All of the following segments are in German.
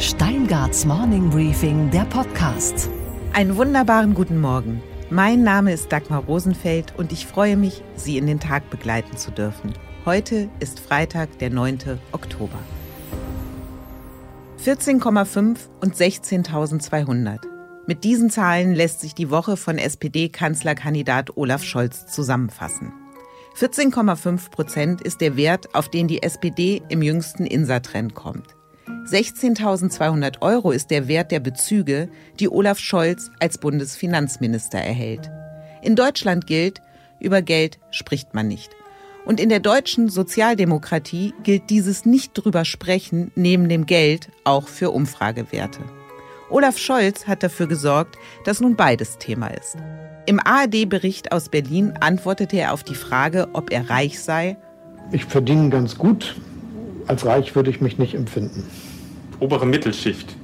Steingarts Morning Briefing, der Podcast. Einen wunderbaren guten Morgen. Mein Name ist Dagmar Rosenfeld und ich freue mich, Sie in den Tag begleiten zu dürfen. Heute ist Freitag, der 9. Oktober. 14,5 und 16.200. Mit diesen Zahlen lässt sich die Woche von SPD-Kanzlerkandidat Olaf Scholz zusammenfassen. 14,5 Prozent ist der Wert, auf den die SPD im jüngsten Insa-Trend kommt. 16.200 Euro ist der Wert der Bezüge, die Olaf Scholz als Bundesfinanzminister erhält. In Deutschland gilt, über Geld spricht man nicht. Und in der deutschen Sozialdemokratie gilt dieses nicht drüber sprechen neben dem Geld auch für Umfragewerte. Olaf Scholz hat dafür gesorgt, dass nun beides Thema ist. Im ARD-Bericht aus Berlin antwortete er auf die Frage, ob er reich sei. Ich verdiene ganz gut. Als reich würde ich mich nicht empfinden. Obere Mittelschicht.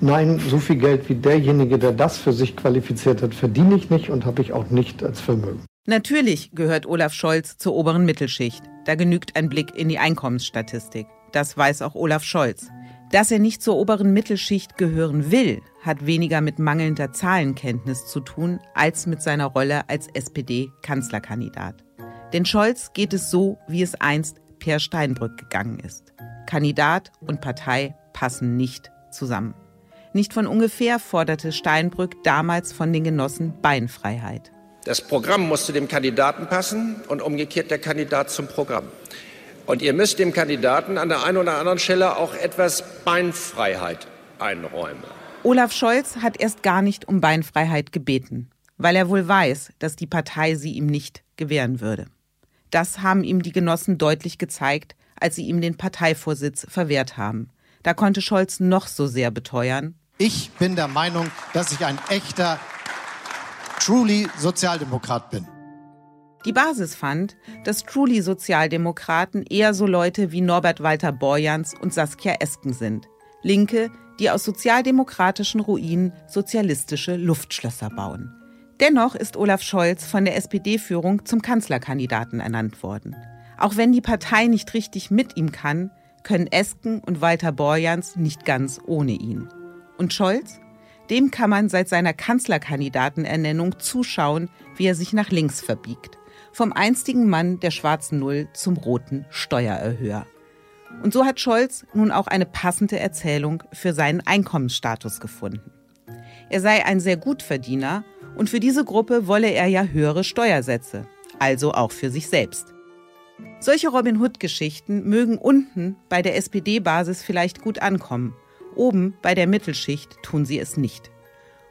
Nein, so viel Geld wie derjenige, der das für sich qualifiziert hat, verdiene ich nicht und habe ich auch nicht als Vermögen. Natürlich gehört Olaf Scholz zur oberen Mittelschicht. Da genügt ein Blick in die Einkommensstatistik. Das weiß auch Olaf Scholz. Dass er nicht zur oberen Mittelschicht gehören will, hat weniger mit mangelnder Zahlenkenntnis zu tun als mit seiner Rolle als SPD-Kanzlerkandidat. Denn Scholz geht es so, wie es einst Per Steinbrück gegangen ist. Kandidat und Partei passen nicht zusammen. Nicht von ungefähr forderte Steinbrück damals von den Genossen Beinfreiheit. Das Programm muss zu dem Kandidaten passen und umgekehrt der Kandidat zum Programm. Und ihr müsst dem Kandidaten an der einen oder anderen Stelle auch etwas Beinfreiheit einräumen. Olaf Scholz hat erst gar nicht um Beinfreiheit gebeten, weil er wohl weiß, dass die Partei sie ihm nicht gewähren würde. Das haben ihm die Genossen deutlich gezeigt, als sie ihm den Parteivorsitz verwehrt haben. Da konnte Scholz noch so sehr beteuern. Ich bin der Meinung, dass ich ein echter, truly Sozialdemokrat bin. Die Basis fand, dass truly Sozialdemokraten eher so Leute wie Norbert Walter Borjans und Saskia Esken sind. Linke, die aus sozialdemokratischen Ruinen sozialistische Luftschlösser bauen. Dennoch ist Olaf Scholz von der SPD-Führung zum Kanzlerkandidaten ernannt worden. Auch wenn die Partei nicht richtig mit ihm kann, können Esken und Walter Borjans nicht ganz ohne ihn. Und Scholz? Dem kann man seit seiner Kanzlerkandidatenernennung zuschauen, wie er sich nach links verbiegt vom einstigen Mann der schwarzen Null zum roten Steuererhöher. Und so hat Scholz nun auch eine passende Erzählung für seinen Einkommensstatus gefunden. Er sei ein sehr Gutverdiener und für diese Gruppe wolle er ja höhere Steuersätze, also auch für sich selbst. Solche Robin Hood-Geschichten mögen unten bei der SPD-Basis vielleicht gut ankommen, oben bei der Mittelschicht tun sie es nicht.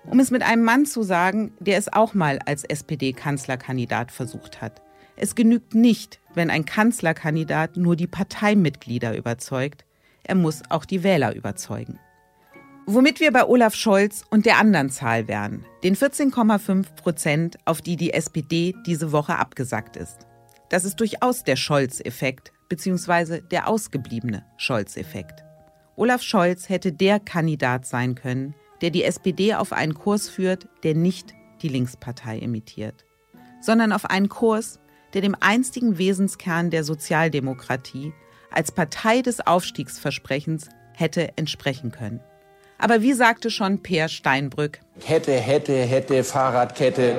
Um es mit einem Mann zu sagen, der es auch mal als SPD-Kanzlerkandidat versucht hat. Es genügt nicht, wenn ein Kanzlerkandidat nur die Parteimitglieder überzeugt, er muss auch die Wähler überzeugen. Womit wir bei Olaf Scholz und der anderen Zahl wären, den 14,5 Prozent, auf die die SPD diese Woche abgesackt ist. Das ist durchaus der Scholz-Effekt, beziehungsweise der ausgebliebene Scholz-Effekt. Olaf Scholz hätte der Kandidat sein können, der die SPD auf einen Kurs führt, der nicht die Linkspartei imitiert, sondern auf einen Kurs, der dem einstigen Wesenskern der Sozialdemokratie als Partei des Aufstiegsversprechens hätte entsprechen können. Aber wie sagte schon Peer Steinbrück? Hätte, hätte, hätte, Fahrradkette.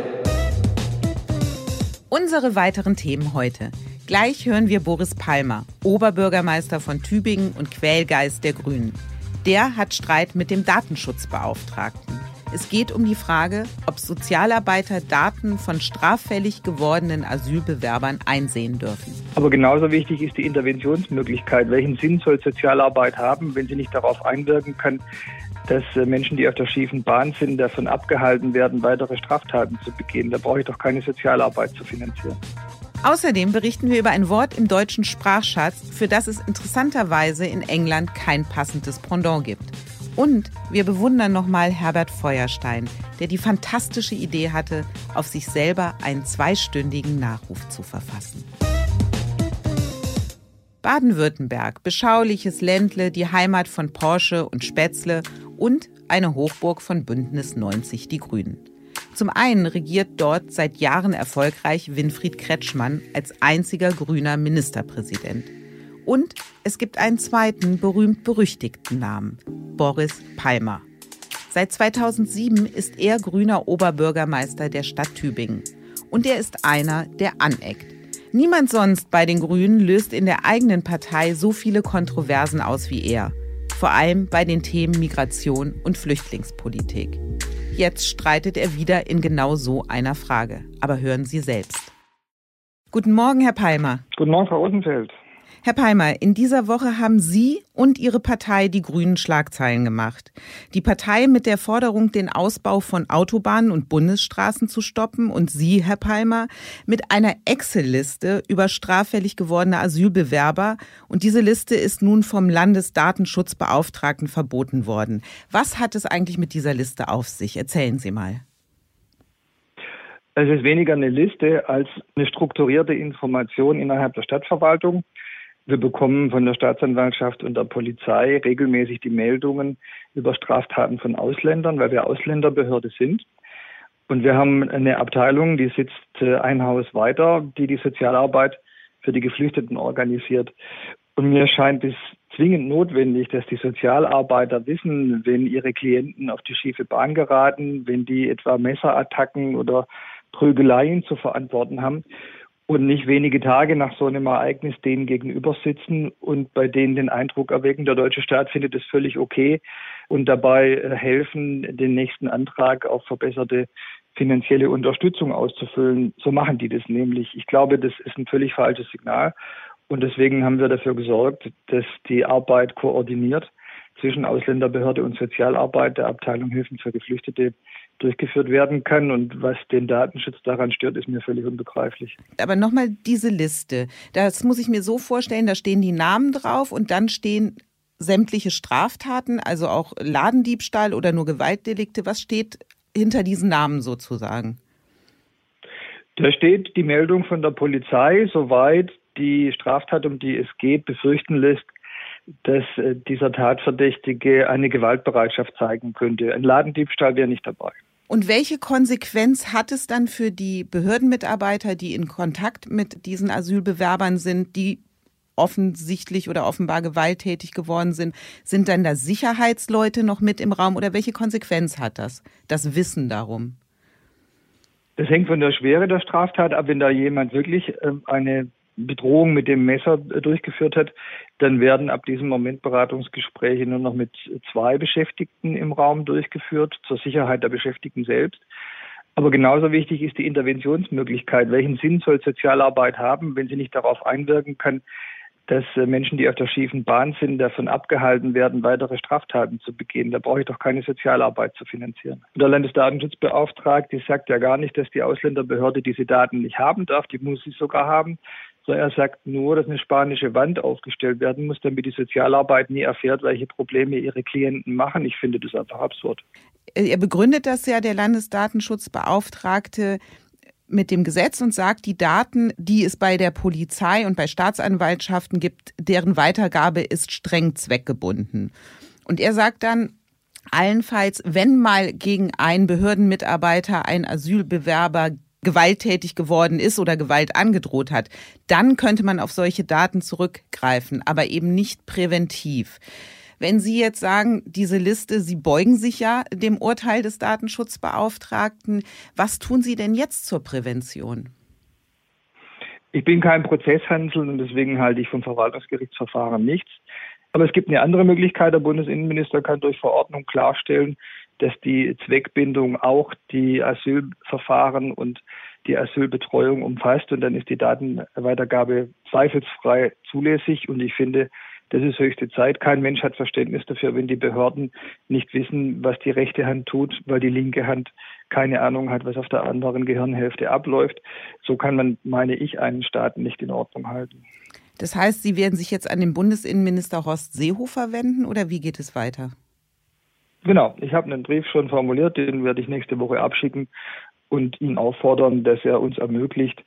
Unsere weiteren Themen heute. Gleich hören wir Boris Palmer, Oberbürgermeister von Tübingen und Quälgeist der Grünen. Der hat Streit mit dem Datenschutzbeauftragten. Es geht um die Frage, ob Sozialarbeiter Daten von straffällig gewordenen Asylbewerbern einsehen dürfen. Aber genauso wichtig ist die Interventionsmöglichkeit. Welchen Sinn soll Sozialarbeit haben, wenn sie nicht darauf einwirken kann, dass äh, Menschen, die auf der schiefen Bahn sind, davon abgehalten werden, weitere Straftaten zu begehen? Da brauche ich doch keine Sozialarbeit zu finanzieren. Außerdem berichten wir über ein Wort im deutschen Sprachschatz, für das es interessanterweise in England kein passendes Pendant gibt. Und wir bewundern nochmal Herbert Feuerstein, der die fantastische Idee hatte, auf sich selber einen zweistündigen Nachruf zu verfassen. Baden-Württemberg, beschauliches Ländle, die Heimat von Porsche und Spätzle und eine Hochburg von Bündnis 90 Die Grünen. Zum einen regiert dort seit Jahren erfolgreich Winfried Kretschmann als einziger grüner Ministerpräsident. Und es gibt einen zweiten berühmt-berüchtigten Namen, Boris Palmer. Seit 2007 ist er grüner Oberbürgermeister der Stadt Tübingen. Und er ist einer, der aneckt. Niemand sonst bei den Grünen löst in der eigenen Partei so viele Kontroversen aus wie er. Vor allem bei den Themen Migration und Flüchtlingspolitik. Jetzt streitet er wieder in genau so einer Frage. Aber hören Sie selbst. Guten Morgen, Herr Palmer. Guten Morgen, Frau Rosenfeld. Herr Palmer, in dieser Woche haben Sie und Ihre Partei die grünen Schlagzeilen gemacht. Die Partei mit der Forderung, den Ausbau von Autobahnen und Bundesstraßen zu stoppen und Sie, Herr Palmer, mit einer Excel-Liste über straffällig gewordene Asylbewerber. Und diese Liste ist nun vom Landesdatenschutzbeauftragten verboten worden. Was hat es eigentlich mit dieser Liste auf sich? Erzählen Sie mal. Es ist weniger eine Liste als eine strukturierte Information innerhalb der Stadtverwaltung. Wir bekommen von der Staatsanwaltschaft und der Polizei regelmäßig die Meldungen über Straftaten von Ausländern, weil wir Ausländerbehörde sind. Und wir haben eine Abteilung, die sitzt äh, ein Haus weiter, die die Sozialarbeit für die Geflüchteten organisiert. Und mir scheint es zwingend notwendig, dass die Sozialarbeiter wissen, wenn ihre Klienten auf die schiefe Bahn geraten, wenn die etwa Messerattacken oder Prügeleien zu verantworten haben und nicht wenige Tage nach so einem Ereignis denen gegenüber sitzen und bei denen den Eindruck erwecken, der deutsche Staat findet es völlig okay und dabei äh, helfen, den nächsten Antrag auf verbesserte finanzielle Unterstützung auszufüllen. So machen die das nämlich. Ich glaube, das ist ein völlig falsches Signal. Und deswegen haben wir dafür gesorgt, dass die Arbeit koordiniert zwischen Ausländerbehörde und Sozialarbeit der Abteilung Hilfen für Geflüchtete durchgeführt werden kann. Und was den Datenschutz daran stört, ist mir völlig unbegreiflich. Aber nochmal diese Liste. Das muss ich mir so vorstellen, da stehen die Namen drauf und dann stehen sämtliche Straftaten, also auch Ladendiebstahl oder nur Gewaltdelikte. Was steht hinter diesen Namen sozusagen? Da steht die Meldung von der Polizei, soweit die Straftat, um die es geht, befürchten lässt, dass äh, dieser Tatverdächtige eine Gewaltbereitschaft zeigen könnte. Ein Ladendiebstahl wäre nicht dabei. Und welche Konsequenz hat es dann für die Behördenmitarbeiter, die in Kontakt mit diesen Asylbewerbern sind, die offensichtlich oder offenbar gewalttätig geworden sind? Sind dann da Sicherheitsleute noch mit im Raum oder welche Konsequenz hat das, das Wissen darum? Das hängt von der Schwere der Straftat ab. Wenn da jemand wirklich ähm, eine Bedrohung mit dem Messer äh, durchgeführt hat, dann werden ab diesem Moment Beratungsgespräche nur noch mit zwei Beschäftigten im Raum durchgeführt, zur Sicherheit der Beschäftigten selbst. Aber genauso wichtig ist die Interventionsmöglichkeit. Welchen Sinn soll Sozialarbeit haben, wenn sie nicht darauf einwirken kann, dass äh, Menschen, die auf der schiefen Bahn sind, davon abgehalten werden, weitere Straftaten zu begehen. Da brauche ich doch keine Sozialarbeit zu finanzieren. Und der Landesdatenschutzbeauftragte sagt ja gar nicht, dass die Ausländerbehörde diese Daten nicht haben darf. Die muss sie sogar haben. So, er sagt nur, dass eine spanische Wand aufgestellt werden muss, damit die Sozialarbeit nie erfährt, welche Probleme ihre Klienten machen. Ich finde das einfach absurd. Er begründet das ja, der Landesdatenschutzbeauftragte, mit dem Gesetz und sagt, die Daten, die es bei der Polizei und bei Staatsanwaltschaften gibt, deren Weitergabe ist streng zweckgebunden. Und er sagt dann, allenfalls, wenn mal gegen einen Behördenmitarbeiter ein Asylbewerber gewalttätig geworden ist oder Gewalt angedroht hat, dann könnte man auf solche Daten zurückgreifen, aber eben nicht präventiv. Wenn Sie jetzt sagen, diese Liste, Sie beugen sich ja dem Urteil des Datenschutzbeauftragten, was tun Sie denn jetzt zur Prävention? Ich bin kein Prozesshansel und deswegen halte ich vom Verwaltungsgerichtsverfahren nichts. Aber es gibt eine andere Möglichkeit. Der Bundesinnenminister kann durch Verordnung klarstellen, dass die Zweckbindung auch die Asylverfahren und die Asylbetreuung umfasst und dann ist die Datenweitergabe zweifelsfrei zulässig und ich finde, das ist höchste Zeit. Kein Mensch hat Verständnis dafür, wenn die Behörden nicht wissen, was die rechte Hand tut, weil die linke Hand keine Ahnung hat, was auf der anderen Gehirnhälfte abläuft. So kann man, meine ich, einen Staat nicht in Ordnung halten. Das heißt, Sie werden sich jetzt an den Bundesinnenminister Horst Seehofer wenden oder wie geht es weiter? Genau, ich habe einen Brief schon formuliert, den werde ich nächste Woche abschicken und ihn auffordern, dass er uns ermöglicht,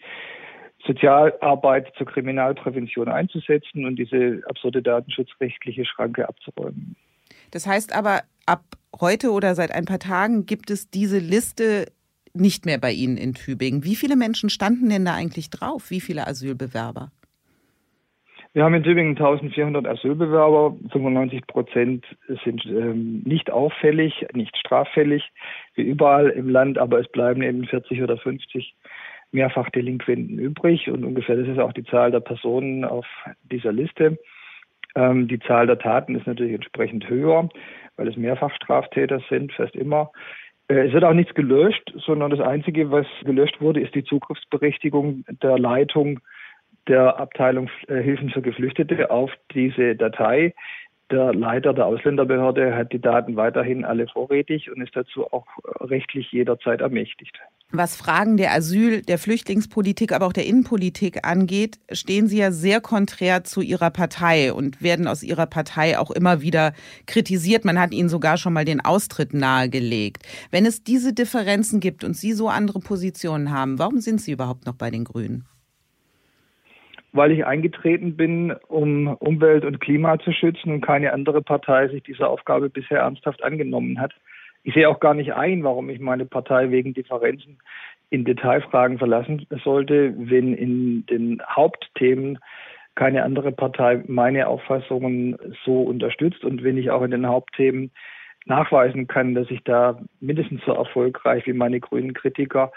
Sozialarbeit zur Kriminalprävention einzusetzen und diese absurde datenschutzrechtliche Schranke abzuräumen. Das heißt aber, ab heute oder seit ein paar Tagen gibt es diese Liste nicht mehr bei Ihnen in Tübingen. Wie viele Menschen standen denn da eigentlich drauf? Wie viele Asylbewerber? Wir haben in Tübingen 1400 Asylbewerber. 95 Prozent sind ähm, nicht auffällig, nicht straffällig, wie überall im Land, aber es bleiben eben 40 oder 50 Mehrfachdelinquenten übrig und ungefähr das ist auch die Zahl der Personen auf dieser Liste. Ähm, die Zahl der Taten ist natürlich entsprechend höher, weil es Mehrfachstraftäter sind, fast immer. Äh, es wird auch nichts gelöscht, sondern das Einzige, was gelöscht wurde, ist die Zugriffsberechtigung der Leitung der Abteilung äh, Hilfen für Geflüchtete auf diese Datei. Der Leiter der Ausländerbehörde hat die Daten weiterhin alle vorrätig und ist dazu auch rechtlich jederzeit ermächtigt. Was Fragen der Asyl-, der Flüchtlingspolitik, aber auch der Innenpolitik angeht, stehen Sie ja sehr konträr zu Ihrer Partei und werden aus Ihrer Partei auch immer wieder kritisiert. Man hat Ihnen sogar schon mal den Austritt nahegelegt. Wenn es diese Differenzen gibt und Sie so andere Positionen haben, warum sind Sie überhaupt noch bei den Grünen? Weil ich eingetreten bin, um Umwelt und Klima zu schützen und keine andere Partei sich dieser Aufgabe bisher ernsthaft angenommen hat. Ich sehe auch gar nicht ein, warum ich meine Partei wegen Differenzen in Detailfragen verlassen sollte, wenn in den Hauptthemen keine andere Partei meine Auffassungen so unterstützt und wenn ich auch in den Hauptthemen nachweisen kann, dass ich da mindestens so erfolgreich wie meine grünen Kritiker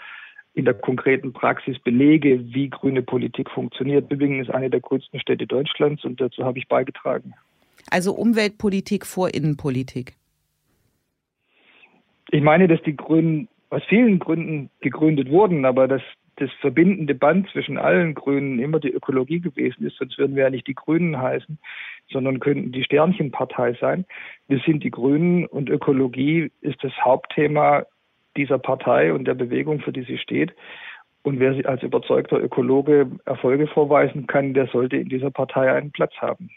in der konkreten Praxis belege, wie grüne Politik funktioniert. Tübingen ist eine der grünsten Städte Deutschlands und dazu habe ich beigetragen. Also Umweltpolitik vor Innenpolitik. Ich meine, dass die Grünen aus vielen Gründen gegründet wurden, aber dass das verbindende Band zwischen allen Grünen immer die Ökologie gewesen ist, sonst würden wir ja nicht die Grünen heißen, sondern könnten die Sternchenpartei sein. Wir sind die Grünen und Ökologie ist das Hauptthema dieser Partei und der Bewegung, für die sie steht. Und wer sie als überzeugter Ökologe Erfolge vorweisen kann, der sollte in dieser Partei einen Platz haben.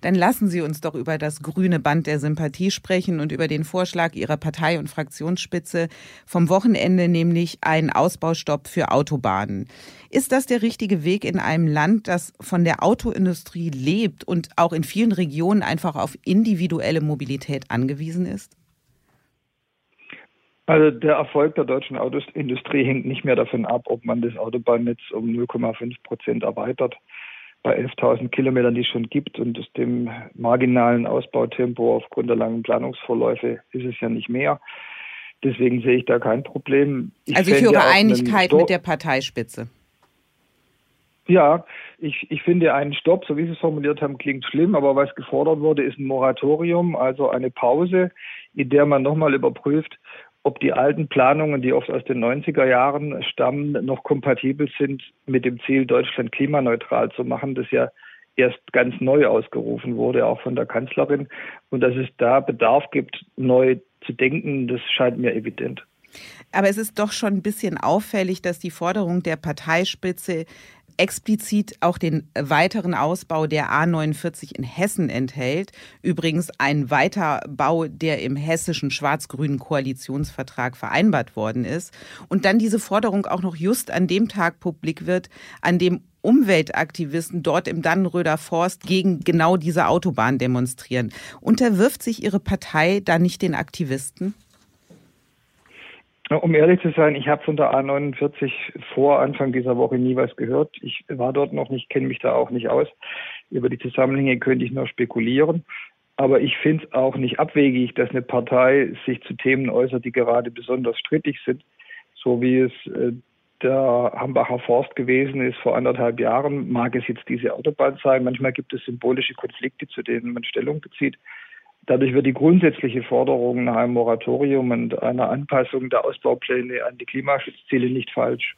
Dann lassen Sie uns doch über das grüne Band der Sympathie sprechen und über den Vorschlag Ihrer Partei und Fraktionsspitze vom Wochenende, nämlich einen Ausbaustopp für Autobahnen. Ist das der richtige Weg in einem Land, das von der Autoindustrie lebt und auch in vielen Regionen einfach auf individuelle Mobilität angewiesen ist? Also der Erfolg der deutschen Autoindustrie hängt nicht mehr davon ab, ob man das Autobahnnetz um 0,5 Prozent erweitert. Bei 11.000 Kilometern, die es schon gibt und dem marginalen Ausbautempo aufgrund der langen Planungsvorläufe ist es ja nicht mehr. Deswegen sehe ich da kein Problem. Ich also ich höre Einigkeit mit der Parteispitze. Ja, ich, ich finde einen Stopp, so wie Sie es formuliert haben, klingt schlimm, aber was gefordert wurde, ist ein Moratorium, also eine Pause, in der man nochmal überprüft, ob die alten Planungen, die oft aus den 90er Jahren stammen, noch kompatibel sind mit dem Ziel, Deutschland klimaneutral zu machen, das ja erst ganz neu ausgerufen wurde, auch von der Kanzlerin. Und dass es da Bedarf gibt, neu zu denken, das scheint mir evident. Aber es ist doch schon ein bisschen auffällig, dass die Forderung der Parteispitze explizit auch den weiteren Ausbau der A49 in Hessen enthält. Übrigens ein Weiterbau, der im hessischen schwarz-grünen Koalitionsvertrag vereinbart worden ist. Und dann diese Forderung auch noch just an dem Tag publik wird, an dem Umweltaktivisten dort im Dannenröder Forst gegen genau diese Autobahn demonstrieren. Unterwirft sich Ihre Partei da nicht den Aktivisten? Um ehrlich zu sein, ich habe von der A49 vor Anfang dieser Woche nie was gehört. Ich war dort noch nicht, kenne mich da auch nicht aus. Über die Zusammenhänge könnte ich nur spekulieren. Aber ich finde es auch nicht abwegig, dass eine Partei sich zu Themen äußert, die gerade besonders strittig sind, so wie es äh, der Hambacher Forst gewesen ist vor anderthalb Jahren. Mag es jetzt diese Autobahn sein. Manchmal gibt es symbolische Konflikte, zu denen man Stellung bezieht. Dadurch wird die grundsätzliche Forderung nach einem Moratorium und einer Anpassung der Ausbaupläne an die Klimaschutzziele nicht falsch.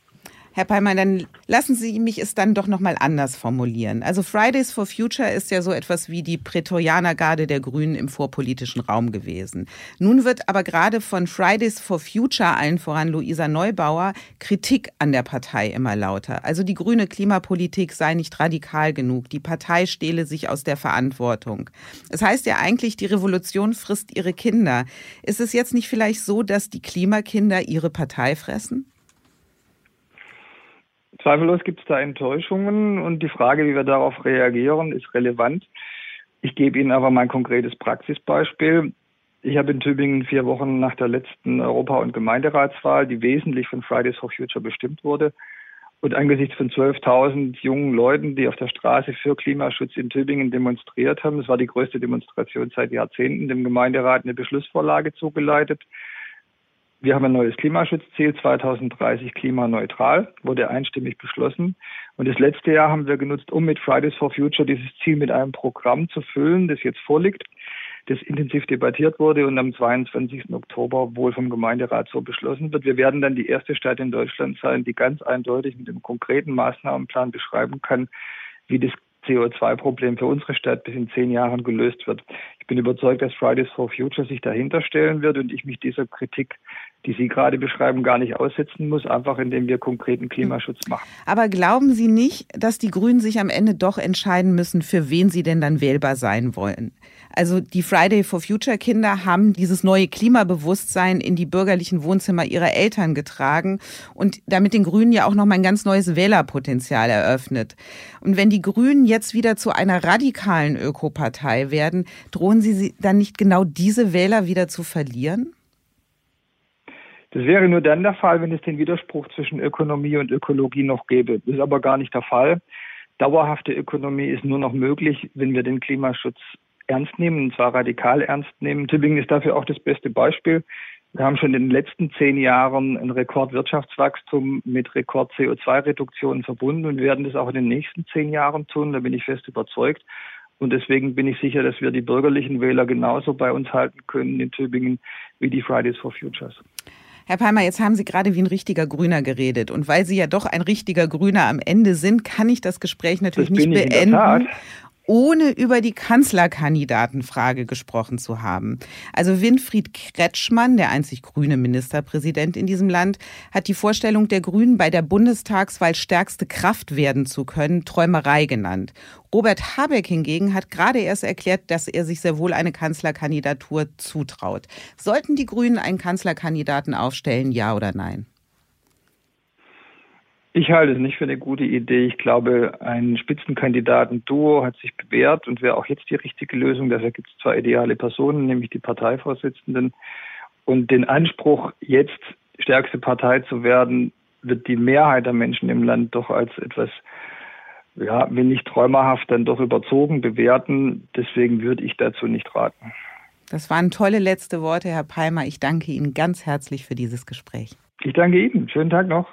Herr Peimann, dann lassen Sie mich es dann doch noch mal anders formulieren. Also Fridays for Future ist ja so etwas wie die Prätorianergarde der Grünen im vorpolitischen Raum gewesen. Nun wird aber gerade von Fridays for Future, allen voran Luisa Neubauer, Kritik an der Partei immer lauter. Also die grüne Klimapolitik sei nicht radikal genug, die Partei stehle sich aus der Verantwortung. Es heißt ja eigentlich, die Revolution frisst ihre Kinder. Ist es jetzt nicht vielleicht so, dass die Klimakinder ihre Partei fressen? Zweifellos gibt es da Enttäuschungen und die Frage, wie wir darauf reagieren, ist relevant. Ich gebe Ihnen aber mein konkretes Praxisbeispiel. Ich habe in Tübingen vier Wochen nach der letzten Europa- und Gemeinderatswahl, die wesentlich von Fridays for Future bestimmt wurde, Und angesichts von 12.000 jungen Leuten, die auf der Straße für Klimaschutz in Tübingen demonstriert haben, das war die größte Demonstration seit Jahrzehnten, dem Gemeinderat eine Beschlussvorlage zugeleitet. Wir haben ein neues Klimaschutzziel 2030 klimaneutral, wurde einstimmig beschlossen. Und das letzte Jahr haben wir genutzt, um mit Fridays for Future dieses Ziel mit einem Programm zu füllen, das jetzt vorliegt das intensiv debattiert wurde und am 22. Oktober wohl vom Gemeinderat so beschlossen wird. Wir werden dann die erste Stadt in Deutschland sein, die ganz eindeutig mit einem konkreten Maßnahmenplan beschreiben kann, wie das CO2-Problem für unsere Stadt bis in zehn Jahren gelöst wird. Ich bin überzeugt, dass Fridays for Future sich dahinter stellen wird und ich mich dieser Kritik, die Sie gerade beschreiben, gar nicht aussetzen muss, einfach indem wir konkreten Klimaschutz machen. Aber glauben Sie nicht, dass die Grünen sich am Ende doch entscheiden müssen, für wen sie denn dann wählbar sein wollen? Also die Friday for Future Kinder haben dieses neue Klimabewusstsein in die bürgerlichen Wohnzimmer ihrer Eltern getragen und damit den Grünen ja auch noch mal ein ganz neues Wählerpotenzial eröffnet. Und wenn die Grünen jetzt wieder zu einer radikalen Ökopartei werden, drohen sie dann nicht genau diese Wähler wieder zu verlieren? Das wäre nur dann der Fall, wenn es den Widerspruch zwischen Ökonomie und Ökologie noch gäbe. Das ist aber gar nicht der Fall. Dauerhafte Ökonomie ist nur noch möglich, wenn wir den Klimaschutz ernst nehmen, und zwar radikal ernst nehmen. Tübingen ist dafür auch das beste Beispiel. Wir haben schon in den letzten zehn Jahren ein Rekordwirtschaftswachstum mit Rekord-CO2-Reduktionen verbunden und werden das auch in den nächsten zehn Jahren tun. Da bin ich fest überzeugt. Und deswegen bin ich sicher, dass wir die bürgerlichen Wähler genauso bei uns halten können in Tübingen wie die Fridays for Futures. Herr Palmer, jetzt haben Sie gerade wie ein richtiger Grüner geredet. Und weil Sie ja doch ein richtiger Grüner am Ende sind, kann ich das Gespräch natürlich das nicht beenden ohne über die Kanzlerkandidatenfrage gesprochen zu haben. Also Winfried Kretschmann, der einzig grüne Ministerpräsident in diesem Land, hat die Vorstellung der Grünen, bei der Bundestagswahl stärkste Kraft werden zu können, Träumerei genannt. Robert Habeck hingegen hat gerade erst erklärt, dass er sich sehr wohl eine Kanzlerkandidatur zutraut. Sollten die Grünen einen Kanzlerkandidaten aufstellen, ja oder nein? Ich halte es nicht für eine gute Idee. Ich glaube, ein Spitzenkandidaten-Duo hat sich bewährt und wäre auch jetzt die richtige Lösung. Dafür gibt es zwei ideale Personen, nämlich die Parteivorsitzenden. Und den Anspruch, jetzt stärkste Partei zu werden, wird die Mehrheit der Menschen im Land doch als etwas, ja, wenn nicht träumerhaft, dann doch überzogen bewerten. Deswegen würde ich dazu nicht raten. Das waren tolle letzte Worte, Herr Palmer. Ich danke Ihnen ganz herzlich für dieses Gespräch. Ich danke Ihnen. Schönen Tag noch.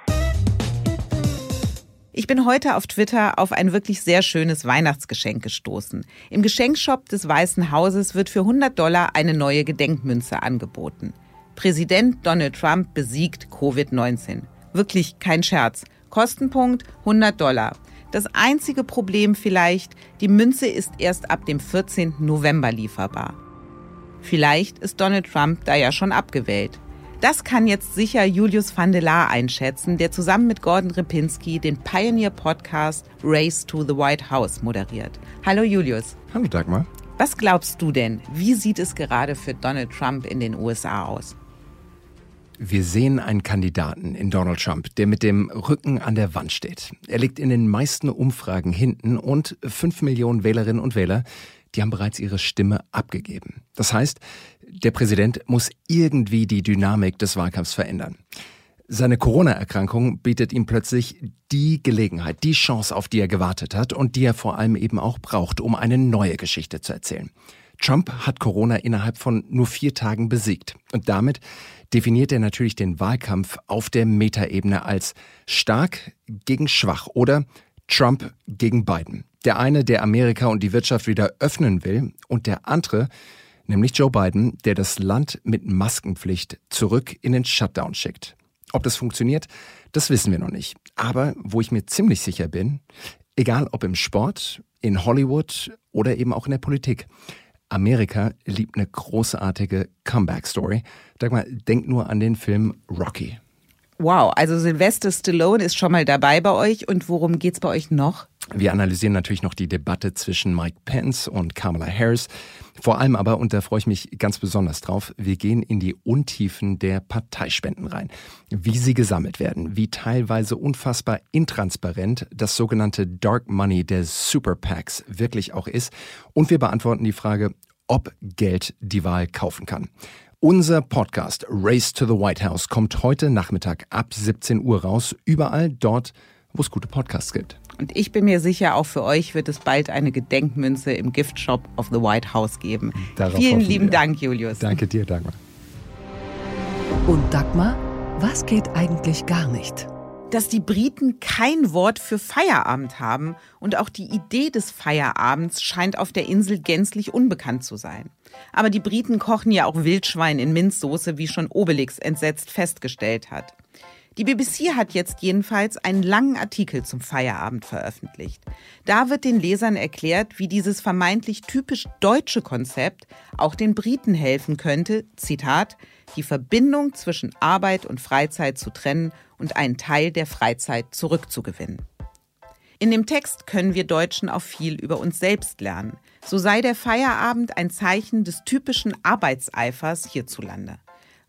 Ich bin heute auf Twitter auf ein wirklich sehr schönes Weihnachtsgeschenk gestoßen. Im Geschenkshop des Weißen Hauses wird für 100 Dollar eine neue Gedenkmünze angeboten. Präsident Donald Trump besiegt Covid-19. Wirklich kein Scherz. Kostenpunkt 100 Dollar. Das einzige Problem vielleicht, die Münze ist erst ab dem 14. November lieferbar. Vielleicht ist Donald Trump da ja schon abgewählt. Das kann jetzt sicher Julius van der Laar einschätzen, der zusammen mit Gordon Ripinski den Pioneer-Podcast Race to the White House moderiert. Hallo Julius. Hallo Dagmar. Was glaubst du denn, wie sieht es gerade für Donald Trump in den USA aus? Wir sehen einen Kandidaten in Donald Trump, der mit dem Rücken an der Wand steht. Er liegt in den meisten Umfragen hinten und fünf Millionen Wählerinnen und Wähler, die haben bereits ihre Stimme abgegeben. Das heißt, der Präsident muss irgendwie die Dynamik des Wahlkampfs verändern. Seine Corona-Erkrankung bietet ihm plötzlich die Gelegenheit, die Chance, auf die er gewartet hat und die er vor allem eben auch braucht, um eine neue Geschichte zu erzählen. Trump hat Corona innerhalb von nur vier Tagen besiegt. Und damit definiert er natürlich den Wahlkampf auf der Metaebene als stark gegen schwach oder Trump gegen Biden. Der eine, der Amerika und die Wirtschaft wieder öffnen will und der andere, nämlich Joe Biden, der das Land mit Maskenpflicht zurück in den Shutdown schickt. Ob das funktioniert, das wissen wir noch nicht. Aber wo ich mir ziemlich sicher bin, egal ob im Sport, in Hollywood oder eben auch in der Politik, Amerika liebt eine großartige Comeback-Story. Dagmar, denk nur an den Film Rocky. Wow, also Sylvester Stallone ist schon mal dabei bei euch. Und worum geht's bei euch noch? Wir analysieren natürlich noch die Debatte zwischen Mike Pence und Kamala Harris. Vor allem aber, und da freue ich mich ganz besonders drauf, wir gehen in die Untiefen der Parteispenden rein. Wie sie gesammelt werden, wie teilweise unfassbar intransparent das sogenannte Dark Money der Super PACs wirklich auch ist. Und wir beantworten die Frage, ob Geld die Wahl kaufen kann. Unser Podcast Race to the White House kommt heute Nachmittag ab 17 Uhr raus, überall dort, wo es gute Podcasts gibt. Und ich bin mir sicher, auch für euch wird es bald eine Gedenkmünze im Giftshop of the White House geben. Darauf Vielen lieben wir. Dank, Julius. Danke dir, Dagmar. Und Dagmar, was geht eigentlich gar nicht? dass die Briten kein Wort für Feierabend haben und auch die Idee des Feierabends scheint auf der Insel gänzlich unbekannt zu sein. Aber die Briten kochen ja auch Wildschwein in Minzsoße, wie schon Obelix entsetzt festgestellt hat. Die BBC hat jetzt jedenfalls einen langen Artikel zum Feierabend veröffentlicht. Da wird den Lesern erklärt, wie dieses vermeintlich typisch deutsche Konzept auch den Briten helfen könnte, Zitat, die Verbindung zwischen Arbeit und Freizeit zu trennen und einen Teil der Freizeit zurückzugewinnen. In dem Text können wir Deutschen auch viel über uns selbst lernen. So sei der Feierabend ein Zeichen des typischen Arbeitseifers hierzulande.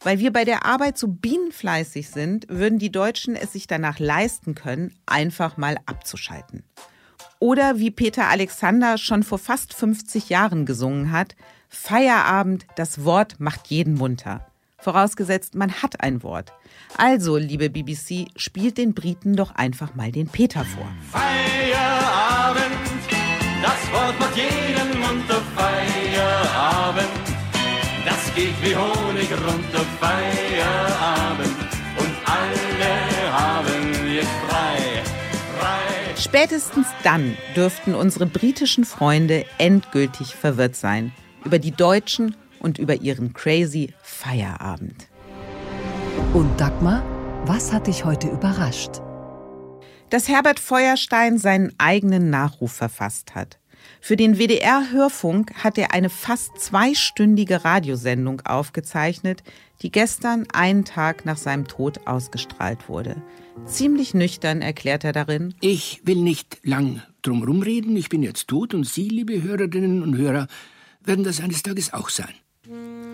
Weil wir bei der Arbeit so bienenfleißig sind, würden die Deutschen es sich danach leisten können, einfach mal abzuschalten. Oder wie Peter Alexander schon vor fast 50 Jahren gesungen hat, Feierabend, das Wort macht jeden munter. Vorausgesetzt, man hat ein Wort. Also, liebe BBC, spielt den Briten doch einfach mal den Peter vor. Feierabend, das Wort macht jeden munter. Feierabend, das geht wie Honig runter. Feierabend und alle haben jetzt frei. frei. Spätestens dann dürften unsere britischen Freunde endgültig verwirrt sein über die Deutschen und über ihren crazy Feierabend. Und Dagmar, was hat dich heute überrascht? Dass Herbert Feuerstein seinen eigenen Nachruf verfasst hat. Für den WDR-Hörfunk hat er eine fast zweistündige Radiosendung aufgezeichnet, die gestern einen Tag nach seinem Tod ausgestrahlt wurde. Ziemlich nüchtern erklärt er darin, Ich will nicht lang drumherum reden. Ich bin jetzt tot und Sie, liebe Hörerinnen und Hörer, werden das eines Tages auch sein.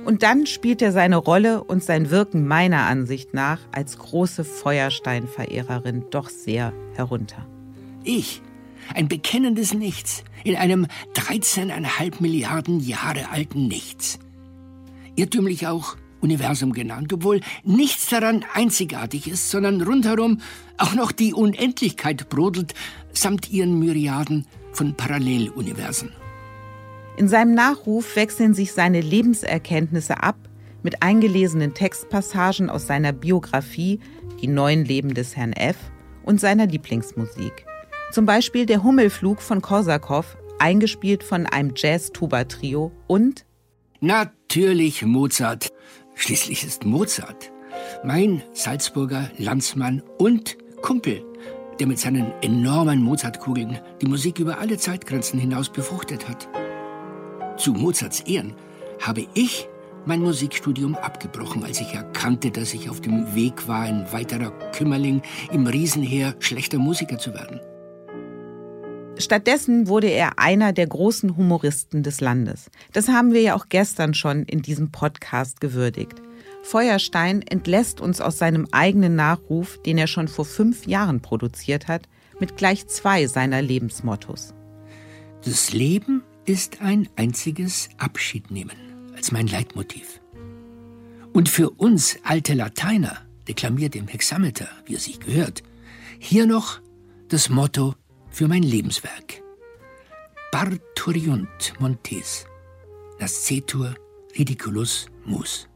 Und dann spielt er seine Rolle und sein Wirken meiner Ansicht nach als große Feuerstein-Verehrerin doch sehr herunter. Ich, ein bekennendes Nichts, in einem 13,5 Milliarden Jahre alten Nichts. Irrtümlich auch Universum genannt, obwohl nichts daran einzigartig ist, sondern rundherum auch noch die Unendlichkeit brodelt, samt ihren Myriaden von Paralleluniversen. In seinem Nachruf wechseln sich seine Lebenserkenntnisse ab mit eingelesenen Textpassagen aus seiner Biografie Die neuen Leben des Herrn F. und seiner Lieblingsmusik. Zum Beispiel der Hummelflug von Korsakow, eingespielt von einem Jazz-Tuba-Trio und Natürlich Mozart. Schließlich ist Mozart mein Salzburger Landsmann und Kumpel, der mit seinen enormen Mozartkugeln die Musik über alle Zeitgrenzen hinaus befruchtet hat. Zu Mozarts Ehren habe ich mein Musikstudium abgebrochen, als ich erkannte, dass ich auf dem Weg war, ein weiterer Kümmerling im Riesenheer schlechter Musiker zu werden. Stattdessen wurde er einer der großen Humoristen des Landes. Das haben wir ja auch gestern schon in diesem Podcast gewürdigt. Feuerstein entlässt uns aus seinem eigenen Nachruf, den er schon vor fünf Jahren produziert hat, mit gleich zwei seiner Lebensmottos. Das Leben ist ein einziges Abschiednehmen, als mein Leitmotiv. Und für uns alte Lateiner, deklamiert im Hexameter, wie es sich gehört, hier noch das Motto für mein Lebenswerk. Parturiunt montes, nascetur ridiculus mus.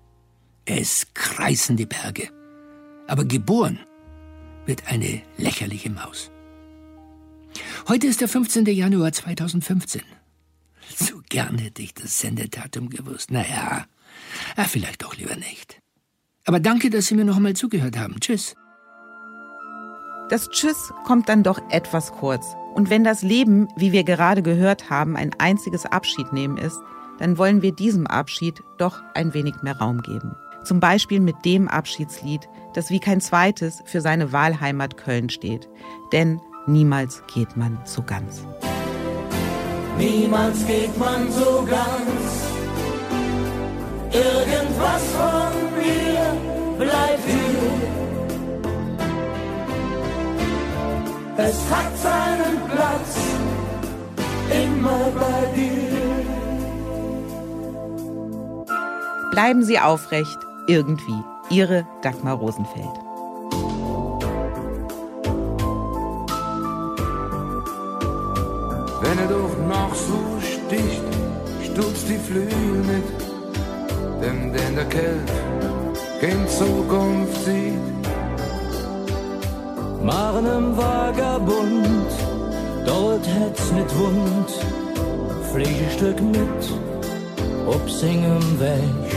Es kreisen die Berge, aber geboren wird eine lächerliche Maus. Heute ist der 15. Januar 2015. Gern hätte ich das Sendedatum gewusst. Naja, ah, vielleicht doch lieber nicht. Aber danke, dass Sie mir noch einmal zugehört haben. Tschüss. Das Tschüss kommt dann doch etwas kurz. Und wenn das Leben, wie wir gerade gehört haben, ein einziges Abschiednehmen ist, dann wollen wir diesem Abschied doch ein wenig mehr Raum geben. Zum Beispiel mit dem Abschiedslied, das wie kein zweites für seine Wahlheimat Köln steht. Denn niemals geht man so ganz. Niemals geht man so ganz. Irgendwas von mir bleibt hier. Es hat seinen Platz immer bei dir. Bleiben Sie aufrecht, irgendwie. Ihre Dagmar Rosenfeld. Die Flügel mit, dem denn der Kelch in Zukunft sieht. Marnem Vagabund, dort hätt's nicht wund, Fliegestück mit, ob singem Weg.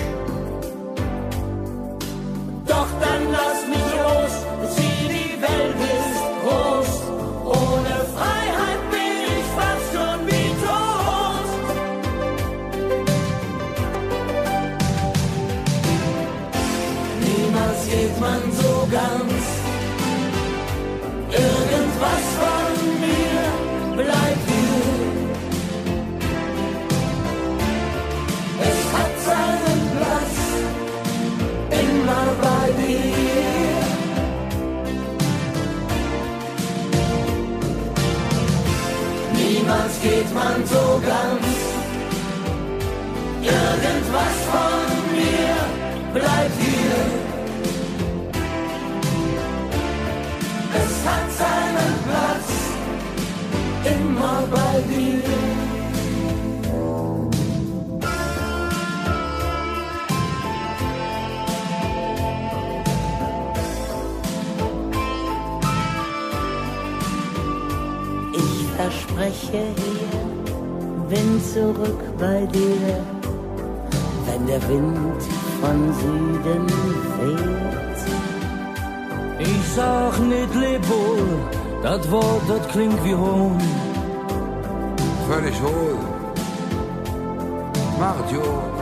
Der Wind von Süden weht. Ich sag nicht leb wohl, das Wort, das klingt wie Hohn. Völlig hohl. Macht jo.